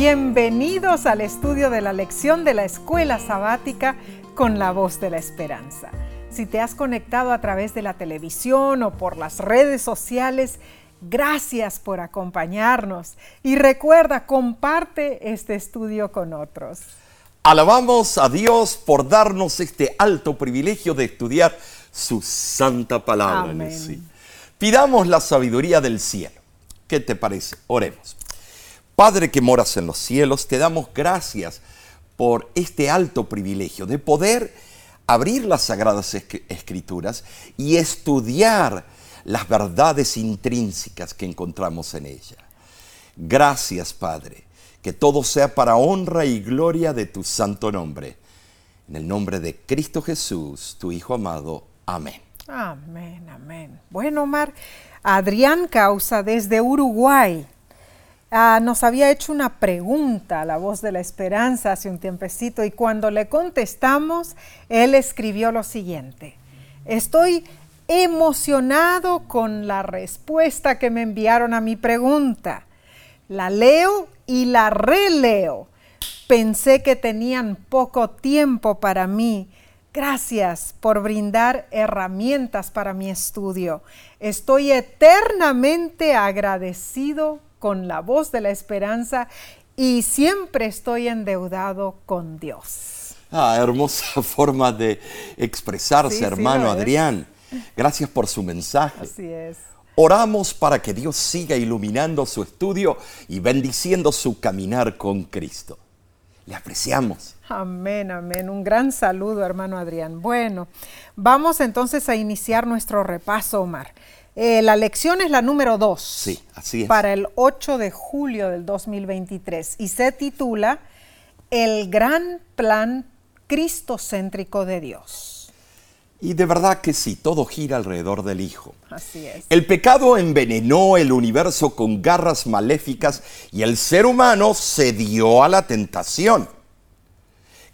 Bienvenidos al estudio de la lección de la escuela sabática con la voz de la esperanza. Si te has conectado a través de la televisión o por las redes sociales, gracias por acompañarnos y recuerda, comparte este estudio con otros. Alabamos a Dios por darnos este alto privilegio de estudiar su santa palabra. Amén. Pidamos la sabiduría del cielo. ¿Qué te parece? Oremos. Padre que moras en los cielos, te damos gracias por este alto privilegio de poder abrir las sagradas escrituras y estudiar las verdades intrínsecas que encontramos en ella. Gracias, Padre, que todo sea para honra y gloria de tu santo nombre. En el nombre de Cristo Jesús, tu Hijo amado. Amén. Amén, amén. Bueno, Omar, Adrián Causa desde Uruguay Ah, nos había hecho una pregunta la voz de la esperanza hace un tiempecito y cuando le contestamos, él escribió lo siguiente. Estoy emocionado con la respuesta que me enviaron a mi pregunta. La leo y la releo. Pensé que tenían poco tiempo para mí. Gracias por brindar herramientas para mi estudio. Estoy eternamente agradecido con la voz de la esperanza y siempre estoy endeudado con Dios. Ah, hermosa forma de expresarse, Sí, hermano. Adrián. Gracias por su mensaje. Así es. Oramos para que Dios siga iluminando su estudio y bendiciendo su caminar con Cristo. Le apreciamos. Amén, amén. Un gran saludo, hermano Adrián. Bueno, vamos entonces a iniciar nuestro repaso, Omar. Eh, la lección es la número 2. Sí, así es. Para el 8 de julio del 2023 y se titula El gran plan cristocéntrico de Dios. Y de verdad que sí, todo gira alrededor del Hijo. Así es. El pecado envenenó el universo con garras maléficas y el ser humano cedió a la tentación,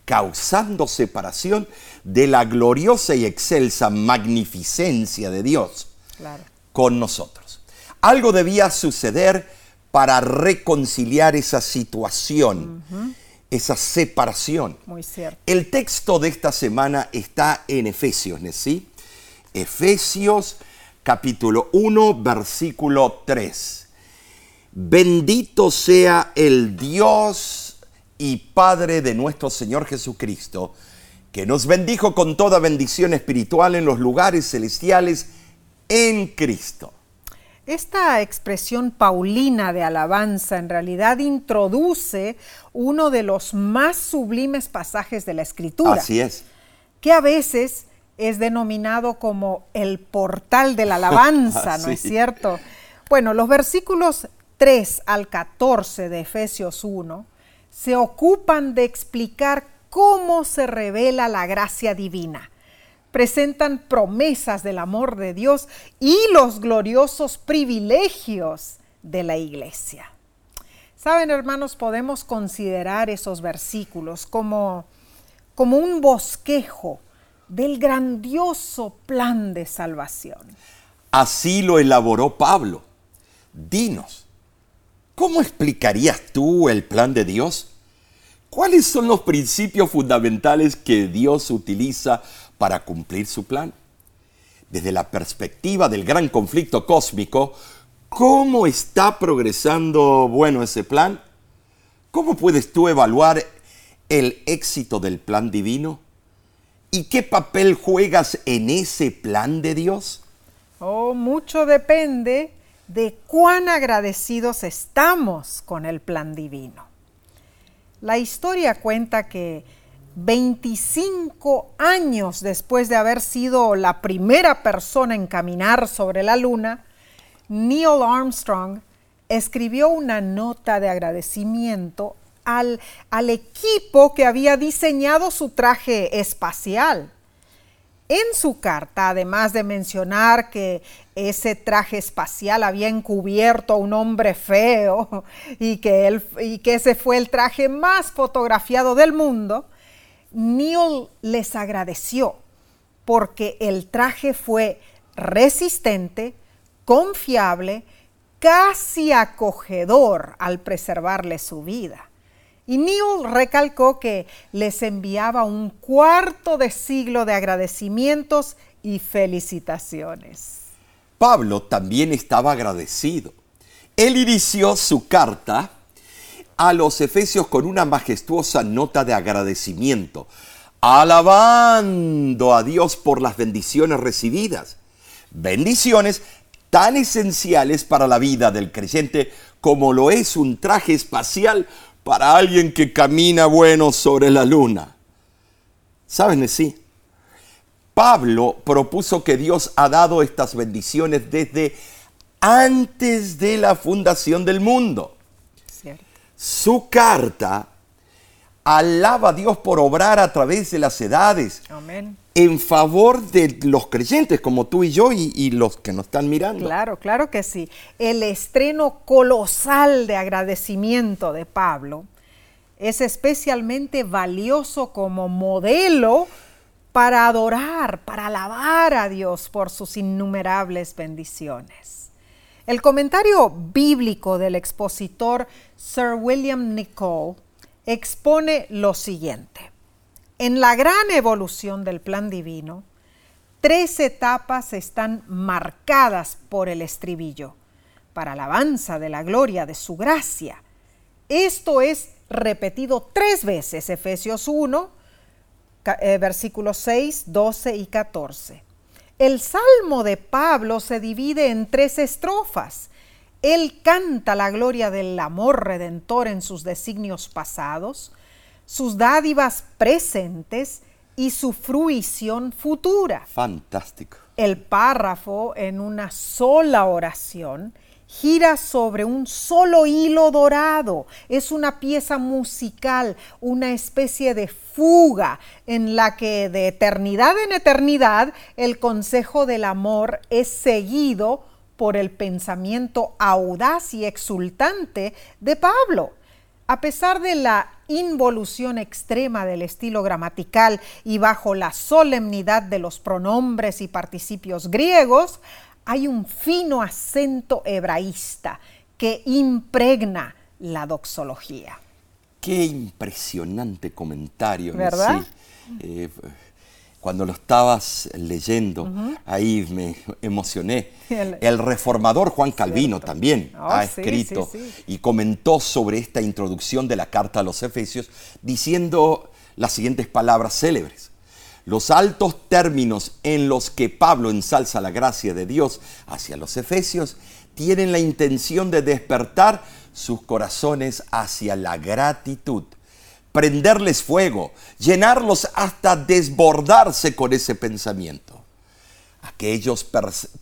causando separación de la gloriosa y excelsa magnificencia de Dios Claro. Con nosotros. Algo debía suceder para reconciliar esa situación, esa separación. Muy cierto. El texto de esta semana está en Efesios. ¿sí? Efesios capítulo 1, versículo 3. Bendito sea el Dios y Padre de nuestro Señor Jesucristo, que nos bendijo con toda bendición espiritual en los lugares celestiales en Cristo. Esta expresión paulina de alabanza en realidad introduce uno de los más sublimes pasajes de la escritura, Así es. que a veces es denominado como el portal de la alabanza, ¿no es cierto? Bueno, los versículos 3 al 14 de Efesios 1 se ocupan de explicar cómo se revela la gracia divina presentan promesas del amor de Dios y los gloriosos privilegios de la iglesia. Saben, hermanos, podemos considerar esos versículos como, como un bosquejo del grandioso plan de salvación. Así lo elaboró Pablo. Dinos, ¿cómo explicarías tú el plan de Dios? ¿Cuáles son los principios fundamentales que Dios utiliza para cumplir su plan? Desde la perspectiva del gran conflicto cósmico, ¿cómo está progresando, bueno, ese plan? ¿Cómo puedes tú evaluar el éxito del plan divino? ¿Y qué papel juegas en ese plan de Dios? Oh, mucho depende de cuán agradecidos estamos con el plan divino. La historia cuenta que 25 años después de haber sido la primera persona en caminar sobre la luna, Neil Armstrong escribió una nota de agradecimiento al, al equipo que había diseñado su traje espacial. En su carta, además de mencionar que ese traje espacial había encubierto a un hombre feo y que, él- y que ese fue el traje más fotografiado del mundo, Neil les agradeció porque el traje fue resistente, confiable, casi acogedor al preservarle su vida. Y Neil recalcó que les enviaba un cuarto de siglo de agradecimientos y felicitaciones. Pablo también estaba agradecido. Él inició su carta a los Efesios con una majestuosa nota de agradecimiento, alabando a Dios por las bendiciones recibidas. Bendiciones tan esenciales para la vida del creyente como lo es un traje espacial para alguien que camina bueno sobre la luna. ¿Saben sí? Pablo propuso que Dios ha dado estas bendiciones desde antes de la fundación del mundo. Su carta alaba a Dios por obrar a través de las edades. En favor de los creyentes como tú y yo y, y, los que nos están mirando. Claro, claro que sí. El estreno colosal de agradecimiento de Pablo es especialmente valioso como modelo para adorar, para alabar a Dios por sus innumerables bendiciones. El comentario bíblico del expositor Sir William Nicole expone lo siguiente. En la gran evolución del plan divino, tres etapas están marcadas por el estribillo, para alabanza de la gloria de su gracia. Esto es repetido tres veces, Efesios 1, eh, versículos 6, 12 y 14. El salmo de Pablo se divide en tres estrofas. Él canta la gloria del amor redentor en sus designios pasados, sus dádivas presentes y su fruición futura. Fantástico. El párrafo en una sola oración gira sobre un solo hilo dorado. Es una pieza musical, una especie de fuga en la que de eternidad en eternidad el consejo del amor es seguido por el pensamiento audaz y exultante de Pablo. A pesar de la involución extrema del estilo gramatical y bajo la solemnidad de los pronombres y participios griegos, hay un fino acento hebraísta que impregna la doxología. Qué impresionante comentario. ¿Verdad? Eh, cuando lo estabas leyendo, ahí me emocioné. El, reformador Juan Calvino también oh, ha escrito y comentó sobre esta introducción de la carta a los Efesios diciendo las siguientes palabras célebres. Los altos términos en los que Pablo ensalza la gracia de Dios hacia los efesios tienen la intención de despertar sus corazones hacia la gratitud, prenderles fuego, llenarlos hasta desbordarse con ese pensamiento. Aquellos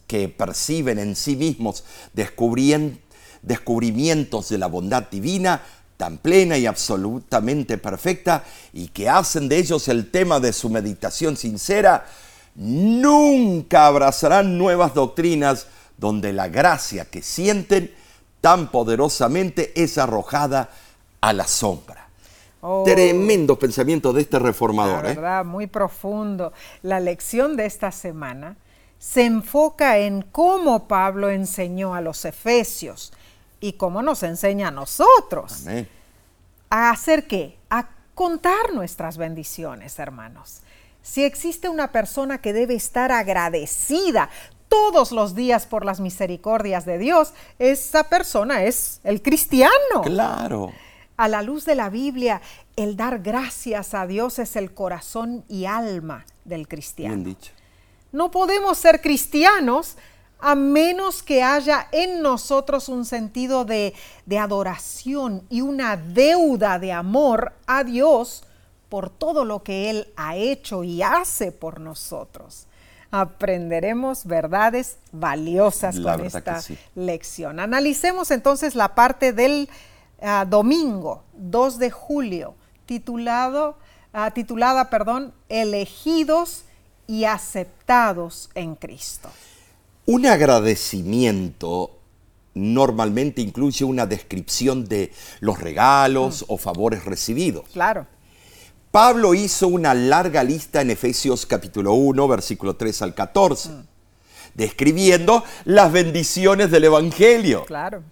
que perciben en sí mismos descubrimientos de la bondad divina tan plena y absolutamente perfecta y que hacen de ellos el tema de su meditación sincera, nunca abrazarán nuevas doctrinas donde la gracia que sienten tan poderosamente es arrojada a la sombra. Oh. Tremendo pensamiento de este reformador. La ¿eh? verdad, muy profundo. La lección de esta semana se enfoca en cómo Pablo enseñó a los efesios y cómo nos enseña a nosotros. ¿A hacer qué? A contar nuestras bendiciones, hermanos. Si existe una persona que debe estar agradecida todos los días por las misericordias de Dios, esa persona es el cristiano. Claro. A la luz de la Biblia, el dar gracias a Dios es el corazón y alma del cristiano. Bien dicho. No podemos ser cristianos a menos que haya en nosotros un sentido de, adoración y una deuda de amor a Dios por todo lo que Él ha hecho y hace por nosotros. Aprenderemos verdades valiosas con esta lección. Analicemos entonces la parte del ah, domingo 2 de julio, titulado, ah, titulada, perdón, Elegidos y aceptados en Cristo. Un agradecimiento normalmente incluye una descripción de los regalos Mm. o favores recibidos. Claro. Pablo hizo una larga lista en Efesios capítulo 1, versículo 3 al 14, describiendo las bendiciones del Evangelio. Claro.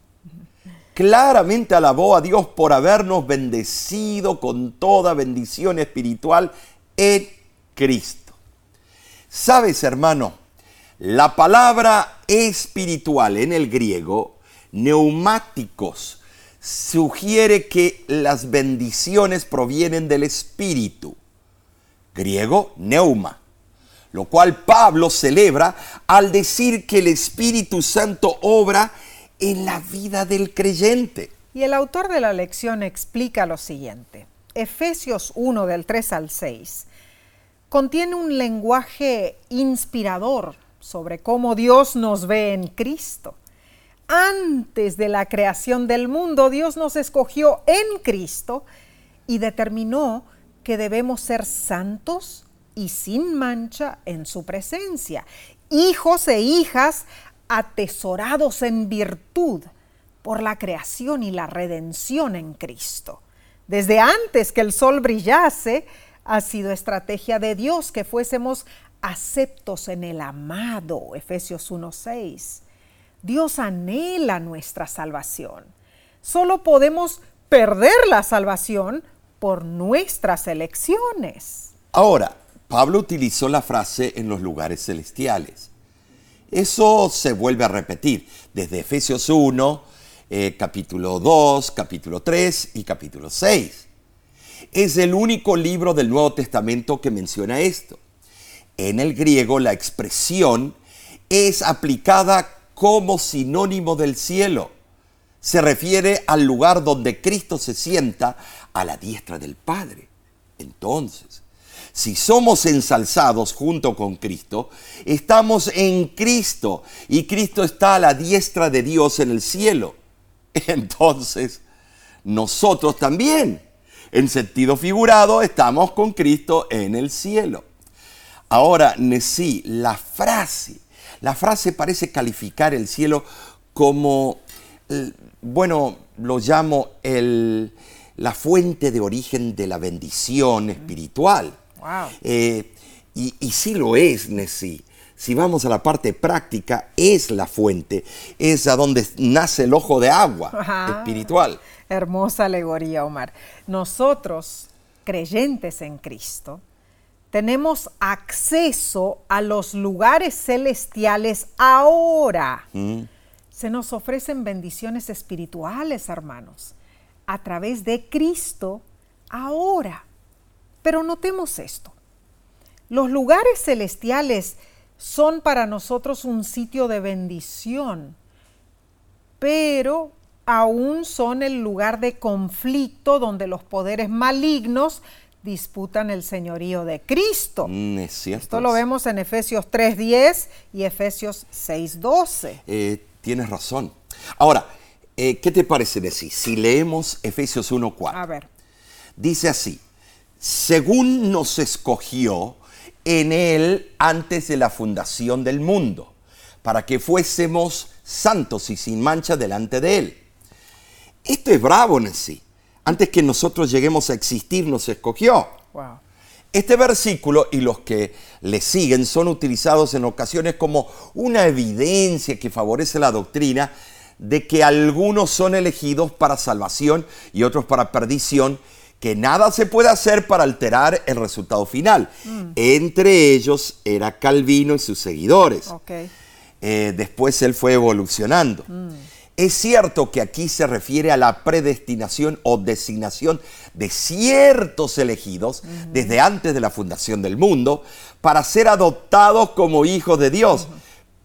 claramente alabó a Dios por habernos bendecido con toda bendición espiritual en Cristo. Sabes, hermano, la palabra espiritual en el griego, neumáticos, sugiere que las bendiciones provienen del espíritu. Griego, neuma lo cual Pablo celebra al decir que el Espíritu Santo obra en la vida del creyente. Y el autor de la lección explica lo siguiente. Efesios 1 del 3 al 6 contiene un lenguaje inspirador sobre cómo Dios nos ve en Cristo. Antes de la creación del mundo, Dios nos escogió en Cristo y determinó que debemos ser santos y sin mancha en su presencia, hijos e hijas atesorados en virtud por la creación y la redención en Cristo. Desde antes que el sol brillase, ha sido estrategia de Dios que fuésemos aceptos en el amado, Efesios 1.6. Dios anhela nuestra salvación. Solo podemos perder la salvación por nuestras elecciones. Ahora, Pablo utilizó la frase en los lugares celestiales. Eso se vuelve a repetir desde Efesios 1, eh, capítulo 2, capítulo 3 y capítulo 6. Es el único libro del Nuevo Testamento que menciona esto. En el griego la expresión es aplicada como sinónimo del cielo. Se refiere al lugar donde Cristo se sienta a la diestra del Padre. Entonces, si somos ensalzados junto con Cristo, estamos en Cristo y Cristo está a la diestra de Dios en el cielo. Entonces, nosotros también, en sentido figurado, estamos con Cristo en el cielo. Ahora, Nesí, la frase, la frase parece calificar el cielo como, bueno, lo llamo el, la fuente de origen de la bendición espiritual. Eh, y, y, sí lo es, Nessie. Si vamos a la parte práctica, es la fuente, es a donde nace el ojo de agua espiritual. Hermosa alegoría, Omar. Nosotros, creyentes en Cristo, tenemos acceso a los lugares celestiales ahora. Mm. Se nos ofrecen bendiciones espirituales, hermanos, a través de Cristo ahora. Pero notemos esto. Los lugares celestiales son para nosotros un sitio de bendición, pero aún son el lugar de conflicto donde los poderes malignos disputan el señorío de Cristo. Mm, es cierto. Esto lo vemos en Efesios 3.10 y Efesios 6.12. Eh, tienes razón. Ahora, eh, ¿qué te parece decir? Si leemos Efesios 1.4. A ver. Dice así, según nos escogió en Él antes de la fundación del mundo, para que fuésemos santos y sin mancha delante de Él. Esto es bravo en sí. Antes que nosotros lleguemos a existir, nos escogió. Este versículo y los que le siguen son utilizados en ocasiones como una evidencia que favorece la doctrina de que algunos son elegidos para salvación y otros para perdición que nada se puede hacer para alterar el resultado final. Mm. Entre ellos era Calvino y sus seguidores. Eh, después él fue evolucionando. Mm. Es cierto que aquí se refiere a la predestinación o designación de ciertos elegidos desde antes de la fundación del mundo para ser adoptados como hijos de Dios.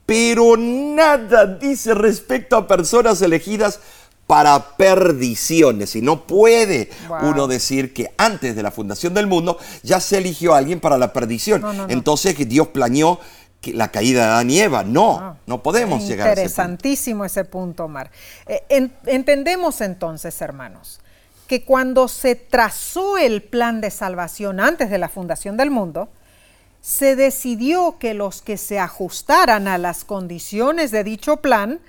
Pero nada dice respecto a personas elegidas para perdiciones. Y no puede uno decir que antes de la fundación del mundo ya se eligió a alguien para la perdición. Entonces Dios planeó la caída de Adán y Eva. No, ah. no podemos llegar a ese punto. Interesantísimo ese punto, Omar. Eh, entendemos entonces, hermanos, que cuando se trazó el plan de salvación antes de la fundación del mundo, se decidió que los que se ajustaran a las condiciones de dicho plan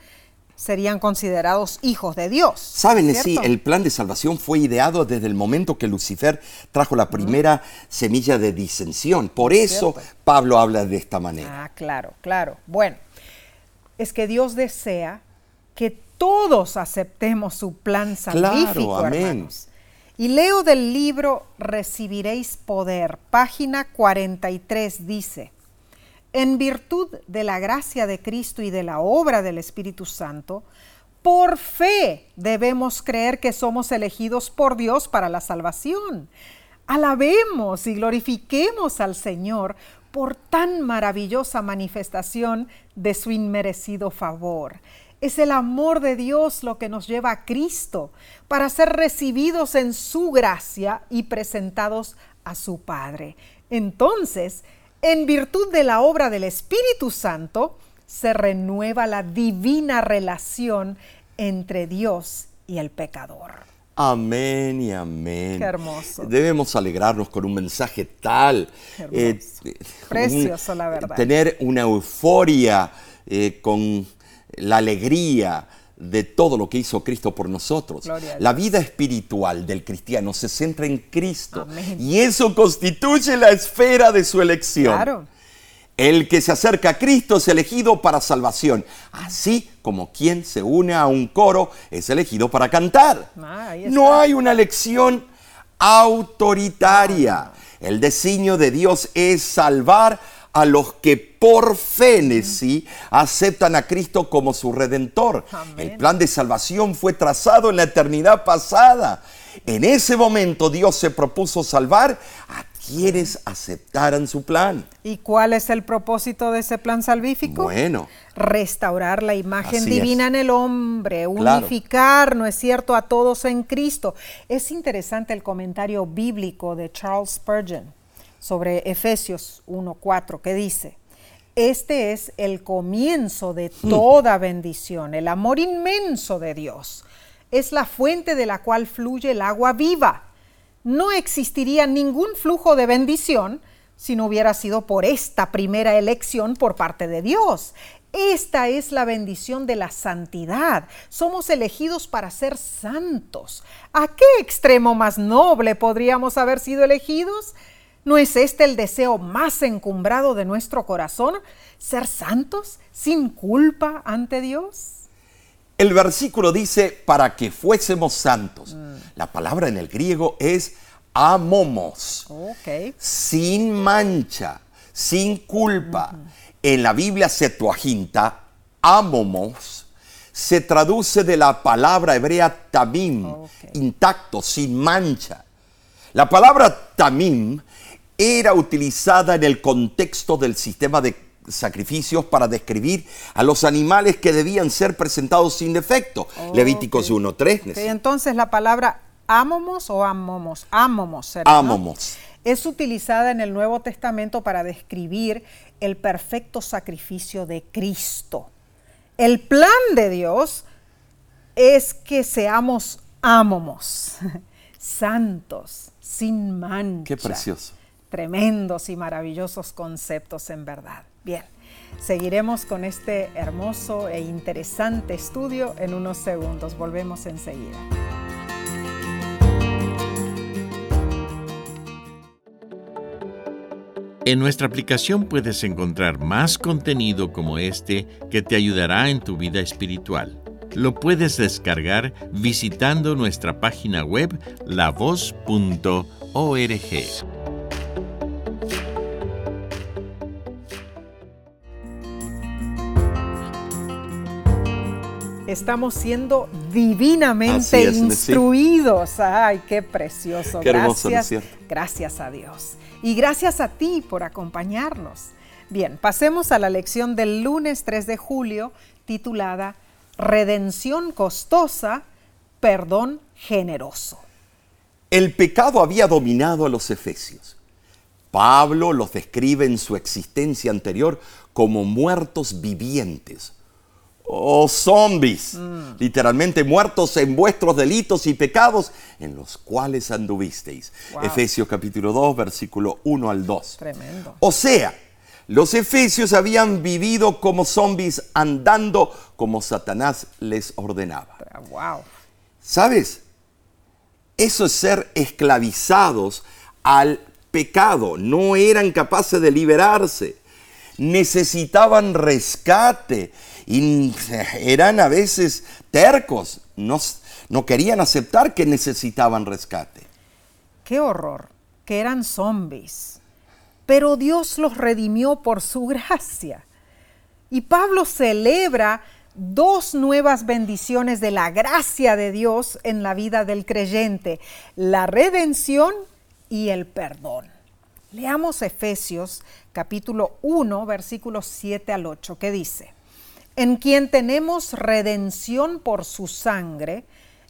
serían considerados hijos de Dios. Saben, sí, el plan de salvación fue ideado desde el momento que Lucifer trajo la primera semilla de disensión. Por eso Pablo habla de esta manera. Ah, claro, claro. Bueno, es que Dios desea que todos aceptemos su plan salvífico, amén. hermanos. Y leo del libro Recibiréis poder, página 43 dice, en virtud de la gracia de Cristo y de la obra del Espíritu Santo, por fe debemos creer que somos elegidos por Dios para la salvación. Alabemos y glorifiquemos al Señor por tan maravillosa manifestación de su inmerecido favor. Es el amor de Dios lo que nos lleva a Cristo para ser recibidos en su gracia y presentados a su Padre. Entonces, en virtud de la obra del Espíritu Santo, se renueva la divina relación entre Dios y el pecador. Amén y amén. Qué hermoso. Debemos alegrarnos con un mensaje tal. eh, Precioso, la verdad. Tener una euforia eh, con la alegría de todo lo que hizo Cristo por nosotros. La vida espiritual del cristiano se centra en Cristo Amén. y eso constituye la esfera de su elección. Claro. El que se acerca a Cristo es elegido para salvación, así como quien se une a un coro es elegido para cantar. Ah, no hay una elección autoritaria. El designio de Dios es salvar a los que por fe en sí aceptan a Cristo como su redentor. Amén. El plan de salvación fue trazado en la eternidad pasada. En ese momento Dios se propuso salvar a quienes aceptaran su plan. ¿Y cuál es el propósito de ese plan salvífico? Bueno, Restaurar la imagen divina es. en el hombre, Claro. unificar, ¿no es cierto?, a todos en Cristo. Es interesante el comentario bíblico de Charles Spurgeon sobre Efesios 1.4 que dice, este es el comienzo de Hmm. toda bendición, el amor inmenso de Dios. Es la fuente de la cual fluye el agua viva. No existiría ningún flujo de bendición si no hubiera sido por esta primera elección por parte de Dios. Esta es la bendición de la santidad. Somos elegidos para ser santos. ¿A qué extremo más noble podríamos haber sido elegidos? ¿No es este el deseo más encumbrado de nuestro corazón? ¿Ser santos sin culpa ante Dios? el versículo dice para que fuésemos santos. La palabra en el griego es amomos. Ok. sin mancha, sin culpa. En la Biblia Septuaginta, amomos, se traduce de la palabra hebrea tamim, intacto, sin mancha. La palabra tamim era utilizada en el contexto del sistema de sacrificios para describir a los animales que debían ser presentados sin defecto. Levíticos 1.3. Ok, entonces la palabra amomos o amomos, amomos, ¿será, no? Amomos. es utilizada en el Nuevo Testamento para describir el perfecto sacrificio de Cristo. El plan de Dios es que seamos amomos, santos, sin mancha. Qué precioso. Tremendos y maravillosos conceptos en verdad. Bien, seguiremos con este hermoso e interesante estudio en unos segundos. Volvemos enseguida. En nuestra aplicación puedes encontrar más contenido como este que te ayudará en tu vida espiritual. Lo puedes descargar visitando nuestra página web lavoz.org. Estamos siendo divinamente es, instruidos. Ay, qué precioso. Qué hermoso, ¿no es gracias, gracias a Dios. Y gracias a ti por acompañarnos. Bien, pasemos a la lección del lunes 3 de julio titulada Redención costosa, perdón generoso. El pecado había dominado a los efesios. Pablo los describe en su existencia anterior como muertos vivientes o zombies, literalmente muertos en vuestros delitos y pecados en los cuales anduvisteis. Wow. Efesios capítulo 2, versículo 1 al 2. Tremendo. O sea, los efesios habían vivido como zombies andando como Satanás les ordenaba. Wow. ¿Sabes? Eso es ser esclavizados al pecado. No eran capaces de liberarse. necesitaban rescate y eran a veces tercos, no, no querían aceptar que necesitaban rescate. Qué horror, que eran zombies. Pero Dios los redimió por su gracia. Y Pablo celebra dos nuevas bendiciones de la gracia de Dios en la vida del creyente, la redención y el perdón. Leamos Efesios capítulo 1, versículos 7 al 8, que dice, en quien tenemos redención por su sangre,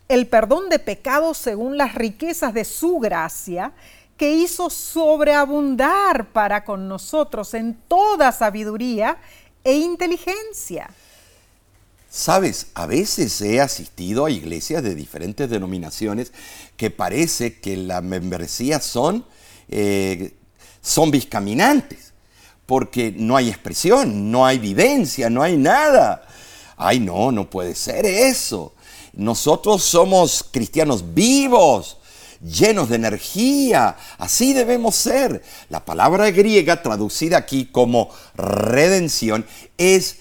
el perdón de pecados según las riquezas de su gracia, que hizo sobreabundar para con nosotros en toda sabiduría e inteligencia. Sabes, a veces he asistido a iglesias de diferentes denominaciones que parece que la membresía son eh, porque no hay expresión, no hay vivencia, no hay nada. Ay, no, no puede ser eso. Nosotros somos cristianos vivos, llenos de energía. Así debemos ser. La palabra griega traducida aquí como redención es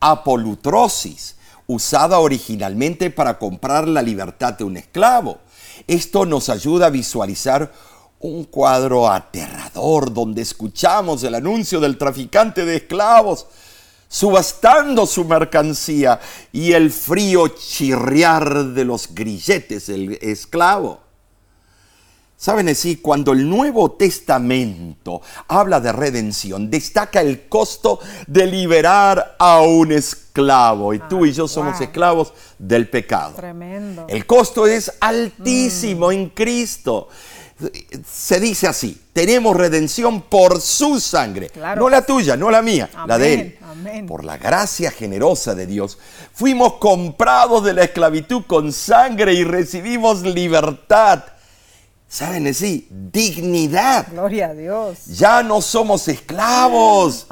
apolutrosis, usada originalmente para comprar la libertad de un esclavo. Esto nos ayuda a visualizar un cuadro aterrador donde escuchamos el anuncio del traficante de esclavos subastando su mercancía y el frío chirriar de los grilletes del esclavo. Saben así, cuando el Nuevo Testamento habla de redención, destaca el costo de liberar a un esclavo. Y tú y yo somos esclavos del pecado. Tremendo. El costo es altísimo mm. en Cristo. Se dice así, tenemos redención por su sangre. No la tuya, no la mía, la de Él. Por la gracia generosa de Dios, fuimos comprados de la esclavitud con sangre y recibimos libertad ¿Saben decir? Dignidad. Gloria a Dios. Ya no somos esclavos.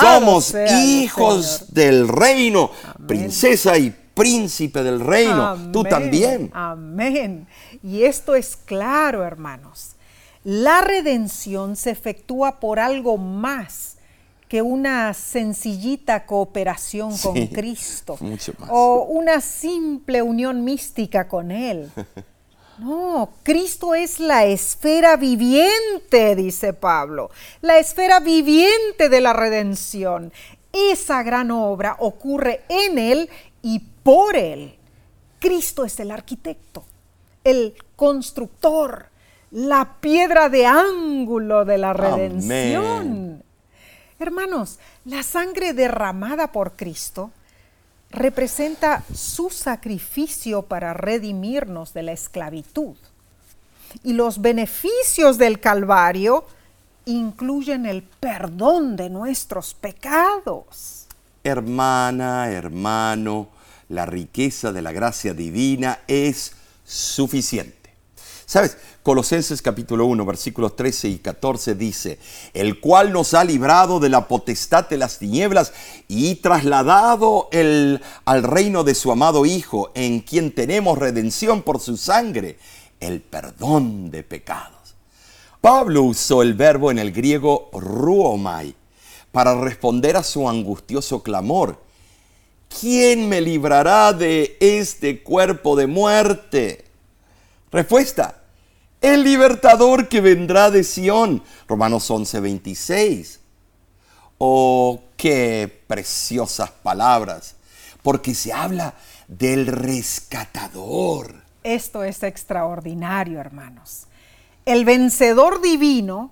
somos hijos del reino. Princesa y príncipe del reino. Tú también. Amén. Y esto es claro, hermanos. La redención se efectúa por algo más que una sencillita cooperación con Cristo mucho más. o una simple unión mística con Él. No, Cristo es la esfera viviente, dice Pablo, la esfera viviente de la redención. Esa gran obra ocurre en Él y por Él. Cristo es el arquitecto, el constructor, la piedra de ángulo de la redención. Hermanos, la sangre derramada por Cristo representa su sacrificio para redimirnos de la esclavitud. Y los beneficios del Calvario incluyen el perdón de nuestros pecados. Hermana, hermano, la riqueza de la gracia divina es suficiente. ¿Sabes? Colosenses capítulo 1, versículos 13 y 14 dice, el cual nos ha librado de la potestad de las tinieblas y trasladado el, al reino de su amado Hijo, en quien tenemos redención por su sangre, el perdón de pecados. Pablo usó el verbo en el griego ruomai para responder a su angustioso clamor. ¿Quién me librará de este cuerpo de muerte? Respuesta, el libertador que vendrá de Sión. Romanos 11, 26. Oh, qué preciosas palabras, porque se habla del rescatador. Esto es extraordinario, hermanos. El vencedor divino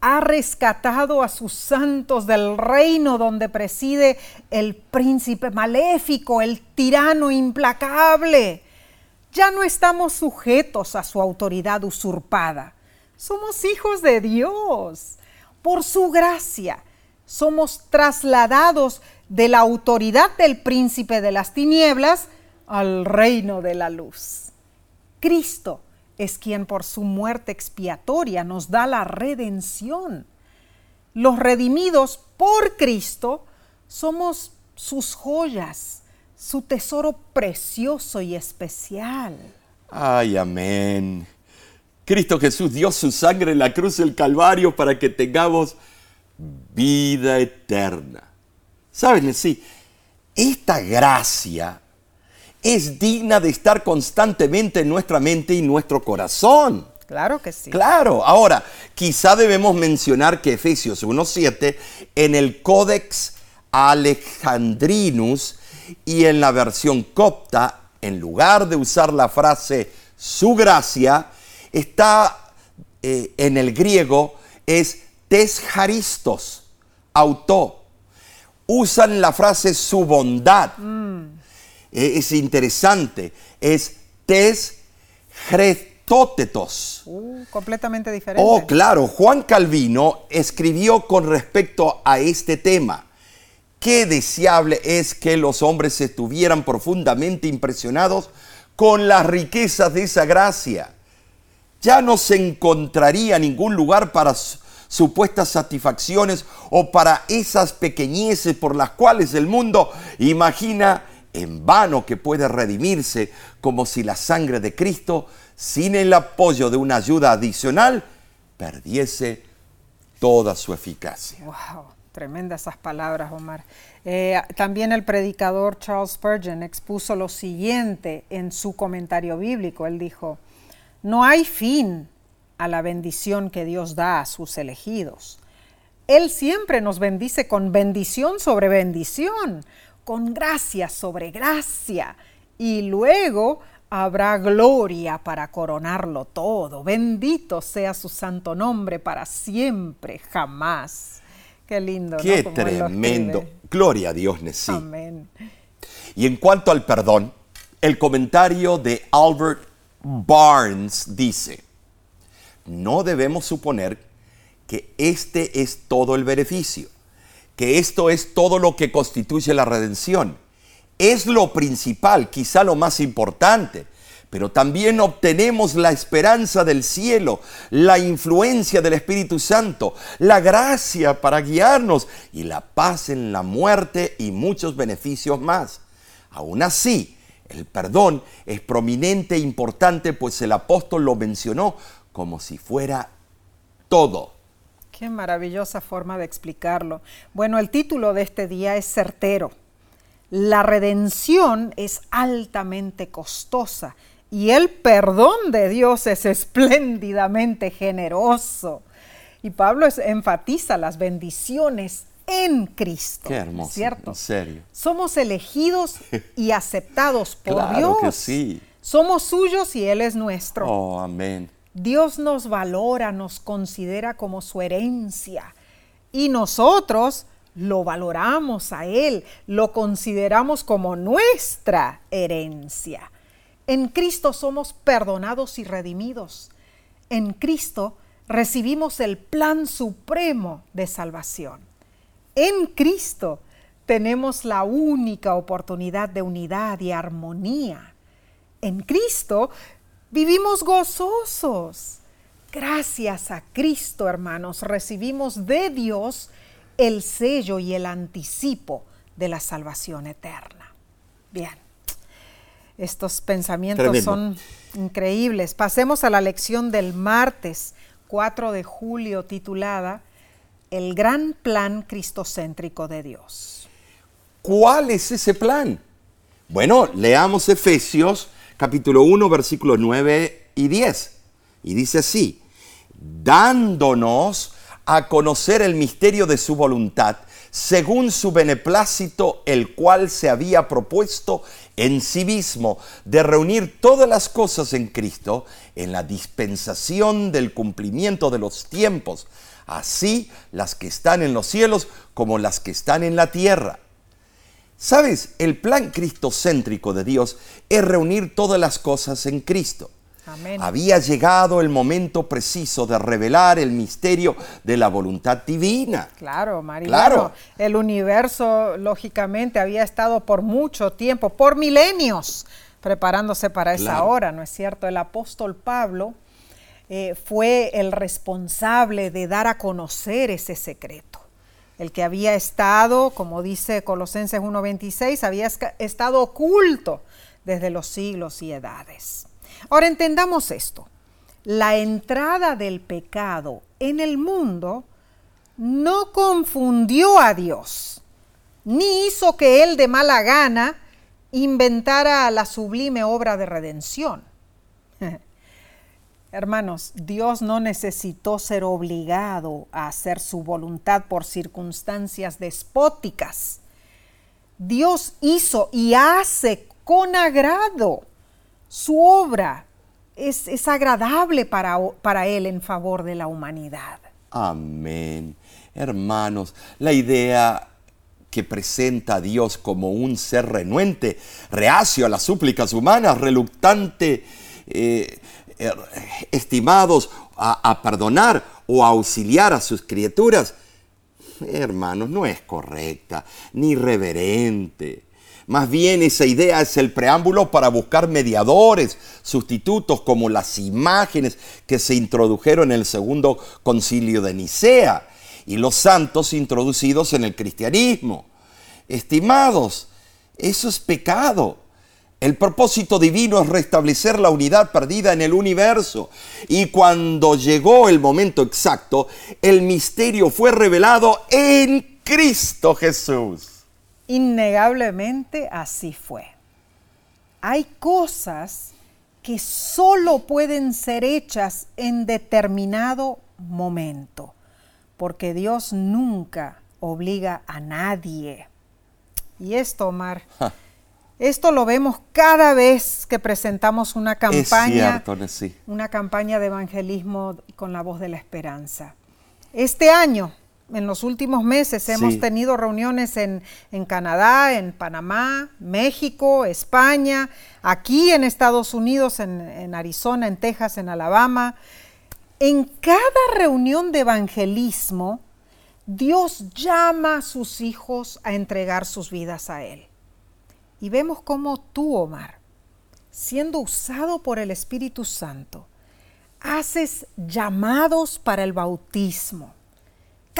ha rescatado a sus santos del reino donde preside el príncipe maléfico, el tirano implacable ya no estamos sujetos a su autoridad usurpada. Somos hijos de Dios. Por su gracia somos trasladados de la autoridad del príncipe de las tinieblas al reino de la luz. Cristo es quien por su muerte expiatoria nos da la redención. Los redimidos por Cristo somos sus joyas su tesoro precioso y especial. Ay, amén. Cristo Jesús dio su sangre en la cruz del Calvario para que tengamos vida eterna. ¿Saben? Sí, esta gracia es digna de estar constantemente en nuestra mente y nuestro corazón. Claro que sí. Claro. Ahora, quizá debemos mencionar que Efesios 1.7 en el Codex Alejandrinus y en la versión copta, en lugar de usar la frase su gracia, está eh, en el griego es tescharistos, auto. Usan la frase su bondad. Mm. Es interesante. Es tescharistótetos. Uh, completamente diferente. Oh, claro. Juan Calvino escribió con respecto a este tema. Qué deseable es que los hombres estuvieran profundamente impresionados con las riquezas de esa gracia. Ya no se encontraría ningún lugar para supuestas satisfacciones o para esas pequeñeces por las cuales el mundo imagina en vano que puede redimirse como si la sangre de Cristo, sin el apoyo de una ayuda adicional, perdiese toda su eficacia. Wow, tremendas esas palabras, Omar. Eh, también el predicador Charles Spurgeon expuso lo siguiente en su comentario bíblico. Él dijo, no hay fin a la bendición que Dios da a sus elegidos. Él siempre nos bendice con bendición sobre bendición, con gracia sobre gracia, y luego habrá gloria para coronarlo todo. Bendito sea su santo nombre para siempre, jamás. Qué lindo. Qué tremendo. Gloria a Dios, Nessie. Amén. Y en cuanto al perdón, el comentario de Albert Barnes dice, no debemos suponer que este es todo el beneficio, que esto es todo lo que constituye la redención. Es lo principal, quizá lo más importante, pero también obtenemos la esperanza del cielo, la influencia del Espíritu Santo, la gracia para guiarnos y la paz en la muerte y muchos beneficios más. Aún así, el perdón es prominente e importante, pues el apóstol lo mencionó como si fuera todo. Qué maravillosa forma de explicarlo. Bueno, el título de este día es certero. La redención es altamente costosa y el perdón de Dios es espléndidamente generoso. Y Pablo enfatiza las bendiciones en Cristo. Qué hermoso. ¿Cierto? En serio. Somos elegidos y aceptados por claro Dios. Que sí. Somos suyos y Él es nuestro. Oh, amén. Dios nos valora, nos considera como su herencia y nosotros lo valoramos a Él, lo consideramos como nuestra herencia. En Cristo somos perdonados y redimidos. En Cristo recibimos el plan supremo de salvación. En Cristo tenemos la única oportunidad de unidad y armonía. En Cristo vivimos gozosos. Gracias a Cristo, hermanos, recibimos de Dios el sello y el anticipo de la salvación eterna. Bien, estos pensamientos son increíbles. Pasemos a la lección del martes 4 de julio titulada El gran plan cristocéntrico de Dios. ¿Cuál es ese plan? Bueno, leamos Efesios capítulo 1, versículos 9 y 10. Y dice así, dándonos a conocer el misterio de su voluntad, según su beneplácito, el cual se había propuesto en sí mismo de reunir todas las cosas en Cristo en la dispensación del cumplimiento de los tiempos, así las que están en los cielos como las que están en la tierra Sabes, el plan cristocéntrico de Dios es reunir todas las cosas en Cristo. Había llegado el momento preciso de revelar el misterio de la voluntad divina. Claro, María. Claro. el universo, lógicamente, había estado por mucho tiempo, por milenios, preparándose para esa hora, ¿no es cierto? El apóstol Pablo eh, fue el responsable de dar a conocer ese secreto el que había estado, como dice Colosenses 1.26, había estado oculto desde los siglos y edades. Ahora entendamos esto. La entrada del pecado en el mundo no confundió a Dios, ni hizo que él de mala gana inventara la sublime obra de redención. Hermanos, Dios no necesitó ser obligado a hacer su voluntad por circunstancias despóticas. Dios hizo y hace con agrado su obra. Es, es agradable para, para Él en favor de la humanidad. Amén. Hermanos, la idea que presenta a Dios como un ser renuente, reacio a las súplicas humanas, reluctante, eh, estimados a, a, perdonar o a auxiliar a sus criaturas, hermanos, no es correcta ni reverente. Más bien esa idea es el preámbulo para buscar mediadores, sustitutos como las imágenes que se introdujeron en el segundo concilio de Nicea y los santos introducidos en el cristianismo. Estimados, eso es pecado. El propósito divino es restablecer la unidad perdida en el universo. Y cuando llegó el momento exacto, el misterio fue revelado en Cristo Jesús. Innegablemente así fue. Hay cosas que solo pueden ser hechas en determinado momento, porque Dios nunca obliga a nadie. Y esto, Omar, ja. Esto lo vemos cada vez que presentamos una campaña, cierto, sí. una campaña de evangelismo con la voz de la esperanza. Este año en los últimos meses hemos sí. tenido reuniones en, en, Canadá, en Panamá, México, España, aquí en Estados Unidos, en, en, Arizona, en Texas, en Alabama. En cada reunión de evangelismo, Dios llama a sus hijos a entregar sus vidas a Él. Y vemos cómo tú, Omar, siendo usado por el Espíritu Santo, haces llamados para el bautismo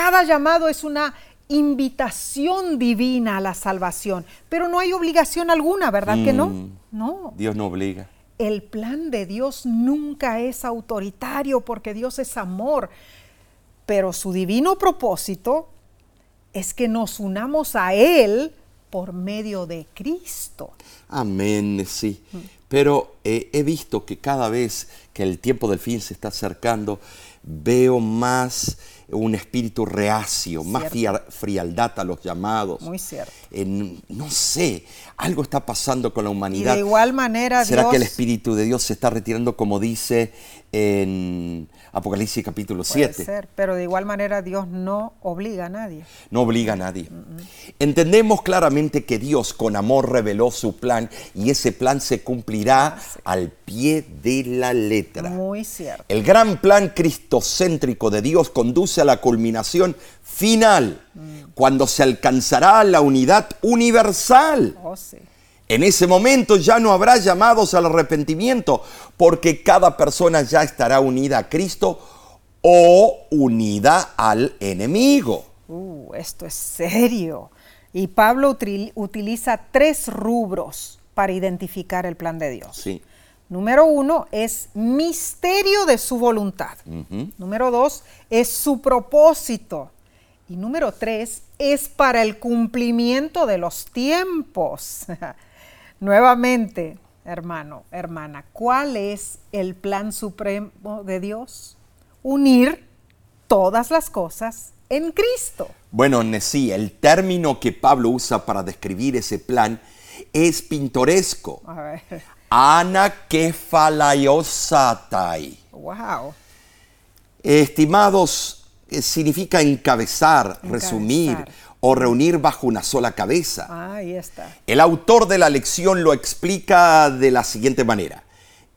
cada llamado es una invitación divina a la salvación, pero no hay obligación alguna, ¿verdad mm, que no? No. Dios no obliga. El plan de Dios nunca es autoritario porque Dios es amor, pero su divino propósito es que nos unamos a Él por medio de Cristo. Amén, sí. Mm. Pero eh, he visto que cada vez que el tiempo del fin se está acercando, veo más un espíritu reacio, cierto. más frialdad a los llamados. Muy cierto. No sé, algo está pasando con la humanidad. Y de igual manera, ¿Será Dios... que el espíritu de Dios se está retirando, como dice en Apocalipsis capítulo Puede 7? Ser, pero de igual manera Dios no obliga a nadie. No obliga a nadie. Uh -uh. Entendemos claramente que Dios con amor reveló su plan y ese plan se cumplirá ah, sí. al pie de la letra. Muy cierto. El gran plan cristocéntrico de Dios conduce a la culminación final, mm. cuando se alcanzará la unidad universal. Oh, sí. En ese momento ya no habrá llamados al arrepentimiento, porque cada persona ya estará unida a Cristo o unida al enemigo. Uh, esto es serio. Y Pablo util utiliza tres rubros para identificar el plan de Dios. Sí. Número uno es misterio de su voluntad. Uh -huh. Número dos es su propósito. Y número tres es para el cumplimiento de los tiempos. Nuevamente, hermano, hermana, ¿cuál es el plan supremo de Dios? Unir todas las cosas en Cristo. Bueno, sí, el término que Pablo usa para describir ese plan es pintoresco. A ver. Anakefalaiosatai. Wow. Estimados, eh, significa encabezar, encabezar, resumir o reunir bajo una sola cabeza. Ah, ahí está. El autor de la lección lo explica de la siguiente manera.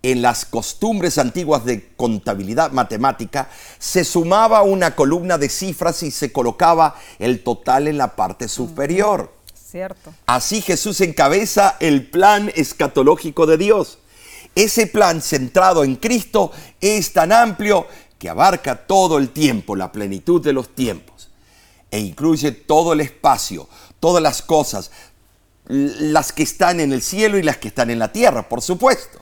En las costumbres antiguas de contabilidad matemática se sumaba una columna de cifras y se colocaba el total en la parte superior. Cierto. Así Jesús encabeza el plan escatológico de Dios. Ese plan centrado en Cristo es tan amplio que abarca todo el tiempo, la plenitud de los tiempos, e incluye todo el espacio, todas las cosas, las que están en el cielo y las que están en la tierra, por supuesto.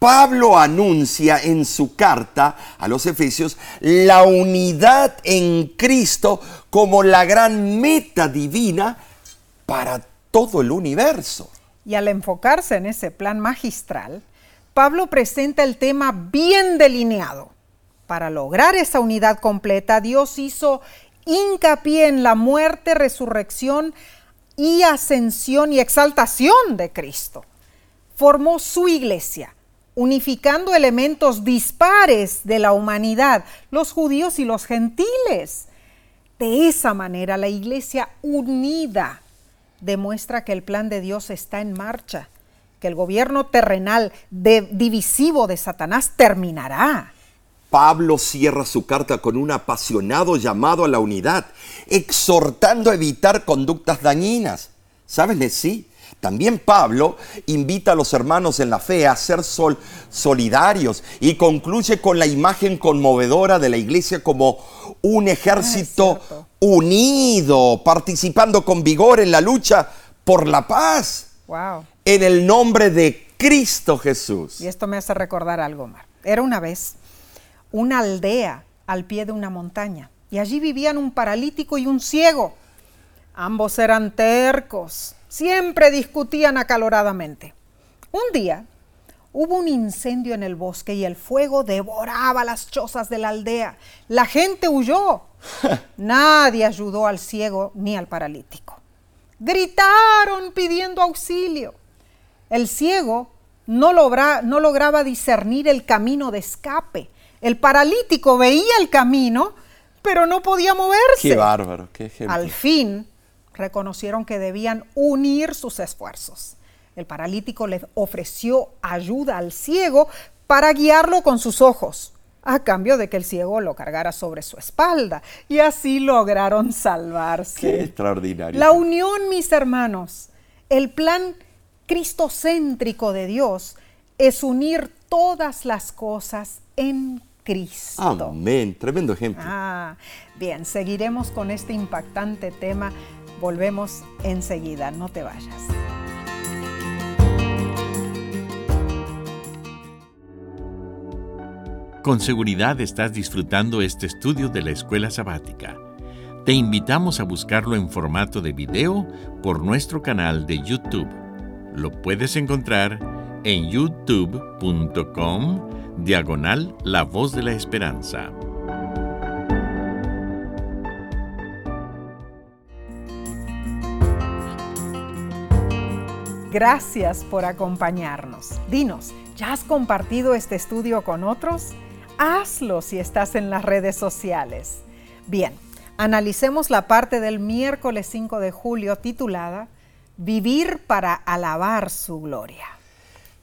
Pablo anuncia en su carta a los Efesios la unidad en Cristo como la gran meta divina para todo el universo. Y al enfocarse en ese plan magistral, Pablo presenta el tema bien delineado. Para lograr esa unidad completa, Dios hizo hincapié en la muerte, resurrección y ascensión y exaltación de Cristo. Formó su iglesia, unificando elementos dispares de la humanidad, los judíos y los gentiles. De esa manera, la iglesia unida demuestra que el plan de Dios está en marcha, que el gobierno terrenal divisivo de Satanás terminará. Pablo cierra su carta con un apasionado llamado a la unidad, exhortando a evitar conductas dañinas. ¿Saben? Sí. También Pablo invita a los hermanos en la fe a ser sol solidarios y concluye con la imagen conmovedora de la iglesia como un ejército ah, unido, participando con vigor en la lucha por la paz. Wow. En el nombre de Cristo Jesús. Y esto me hace recordar algo, más. Era una vez una aldea al pie de una montaña y allí vivían un paralítico y un ciego. Ambos eran tercos, siempre discutían acaloradamente. Un día hubo un incendio en el bosque y el fuego devoraba las chozas de la aldea. La gente huyó. Nadie ayudó al ciego ni al paralítico. Gritaron pidiendo auxilio. El ciego no, no lograba discernir el camino de escape. El paralítico veía el camino, pero no podía moverse. Qué bárbaro, qué ejemplo. Al fin reconocieron que debían unir sus esfuerzos. El paralítico le ofreció ayuda al ciego para guiarlo con sus ojos a cambio de que el ciego lo cargara sobre su espalda. Y así lograron salvarse. Qué extraordinario. La unión, mis hermanos, el plan cristocéntrico de Dios es unir todas las cosas en Cristo. Amén, tremendo ejemplo. Ah, bien, seguiremos con este impactante tema. Volvemos enseguida, no te vayas. Con seguridad estás disfrutando este estudio de la escuela sabática. Te invitamos a buscarlo en formato de video por nuestro canal de YouTube. Lo puedes encontrar en youtube.com diagonal La Voz de la Esperanza. Gracias por acompañarnos. Dinos, ¿ya has compartido este estudio con otros? hazlo si estás en las redes sociales. Bien, analicemos la parte del miércoles 5 de julio titulada Vivir para alabar su gloria.